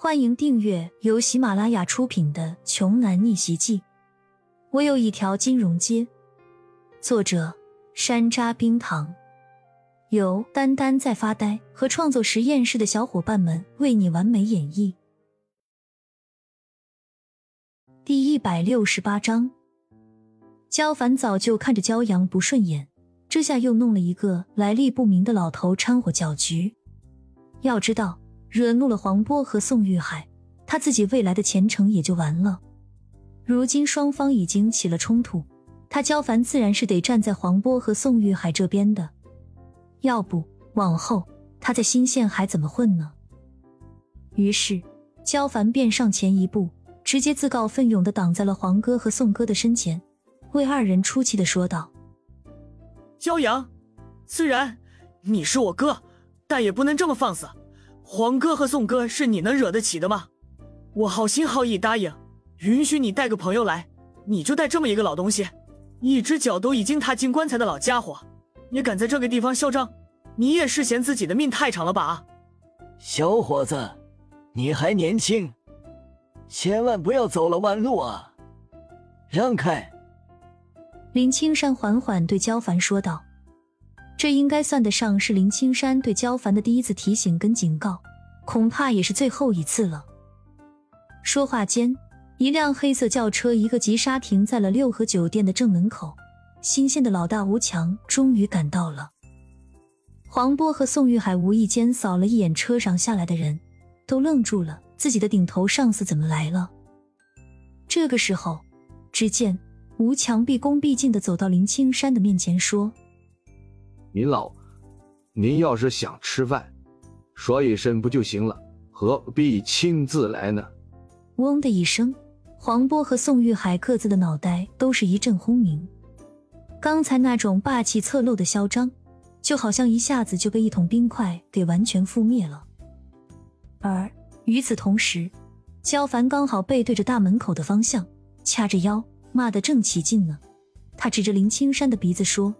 欢迎订阅由喜马拉雅出品的《穷男逆袭记》。我有一条金融街。作者：山楂冰糖，由丹丹在发呆和创作实验室的小伙伴们为你完美演绎。第一百六十八章，焦凡早就看着焦阳不顺眼，这下又弄了一个来历不明的老头掺和搅局。要知道。惹怒了黄波和宋玉海，他自己未来的前程也就完了。如今双方已经起了冲突，他焦凡自然是得站在黄波和宋玉海这边的。要不往后他在新县还怎么混呢？于是焦凡便上前一步，直接自告奋勇的挡在了黄哥和宋哥的身前，为二人出气的说道：“骄阳，虽然你是我哥，但也不能这么放肆。”黄哥和宋哥是你能惹得起的吗？我好心好意答应，允许你带个朋友来，你就带这么一个老东西，一只脚都已经踏进棺材的老家伙，也敢在这个地方嚣张？你也是嫌自己的命太长了吧？小伙子，你还年轻，千万不要走了弯路啊！让开！林青山缓缓对焦凡说道。这应该算得上是林青山对焦凡的第一次提醒跟警告，恐怕也是最后一次了。说话间，一辆黑色轿车一个急刹停在了六合酒店的正门口。新县的老大吴强终于赶到了。黄波和宋玉海无意间扫了一眼车上下来的人，都愣住了，自己的顶头上司怎么来了？这个时候，只见吴强毕恭毕敬的走到林青山的面前说。您老，您要是想吃饭，说一声不就行了？何必亲自来呢？嗡的一声，黄波和宋玉海各自的脑袋都是一阵轰鸣。刚才那种霸气侧漏的嚣张，就好像一下子就被一桶冰块给完全覆灭了。而与此同时，焦凡刚好背对着大门口的方向，掐着腰，骂得正起劲呢。他指着林青山的鼻子说。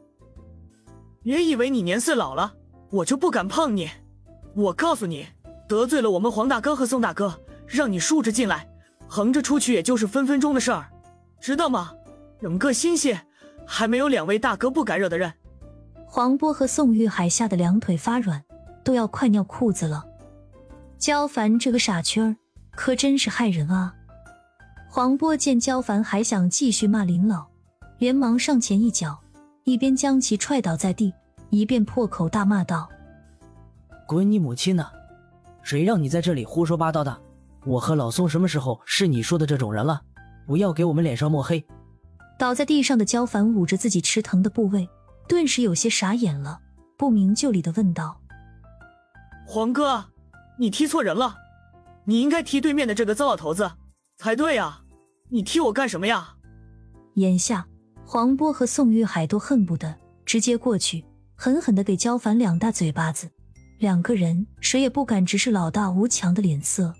别以为你年岁老了，我就不敢碰你。我告诉你，得罪了我们黄大哥和宋大哥，让你竖着进来，横着出去，也就是分分钟的事儿，知道吗？整个新县还没有两位大哥不敢惹的人。黄波和宋玉海吓得两腿发软，都要快尿裤子了。焦凡这个傻缺儿，可真是害人啊！黄波见焦凡还想继续骂林老，连忙上前一脚。一边将其踹倒在地，一边破口大骂道：“滚你母亲呢！谁让你在这里胡说八道的？我和老宋什么时候是你说的这种人了？不要给我们脸上抹黑！”倒在地上的焦凡捂着自己吃疼的部位，顿时有些傻眼了，不明就里的问道：“黄哥，你踢错人了，你应该踢对面的这个糟老头子才对呀！你踢我干什么呀？”眼下。黄波和宋玉海都恨不得直接过去，狠狠的给焦凡两大嘴巴子。两个人谁也不敢直视老大吴强的脸色，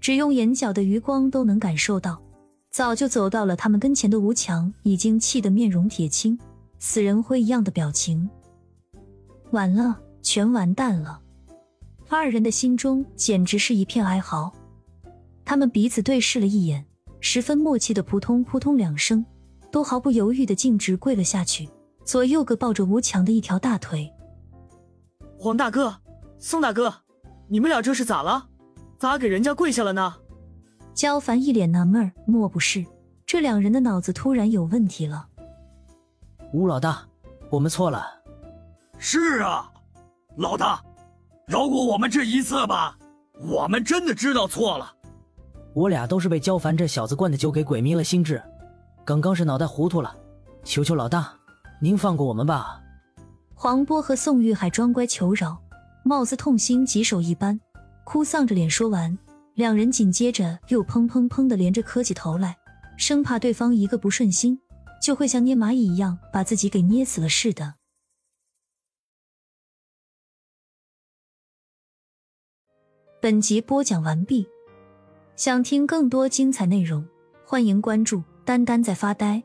只用眼角的余光都能感受到，早就走到了他们跟前的吴强已经气得面容铁青，死人灰一样的表情。完了，全完蛋了！二人的心中简直是一片哀嚎。他们彼此对视了一眼，十分默契的扑通扑通两声。都毫不犹豫的径直跪了下去，左右各抱着吴强的一条大腿。黄大哥、宋大哥，你们俩这是咋了？咋给人家跪下了呢？焦凡一脸纳闷，莫不是这两人的脑子突然有问题了？吴老大，我们错了。是啊，老大，饶过我们这一次吧，我们真的知道错了。我俩都是被焦凡这小子灌的酒给鬼迷了心智。刚刚是脑袋糊涂了，求求老大，您放过我们吧！黄波和宋玉海装乖求饶，貌似痛心疾首一般，哭丧着脸说完，两人紧接着又砰砰砰的连着磕起头来，生怕对方一个不顺心就会像捏蚂蚁一样把自己给捏死了似的。本集播讲完毕，想听更多精彩内容，欢迎关注。丹丹在发呆。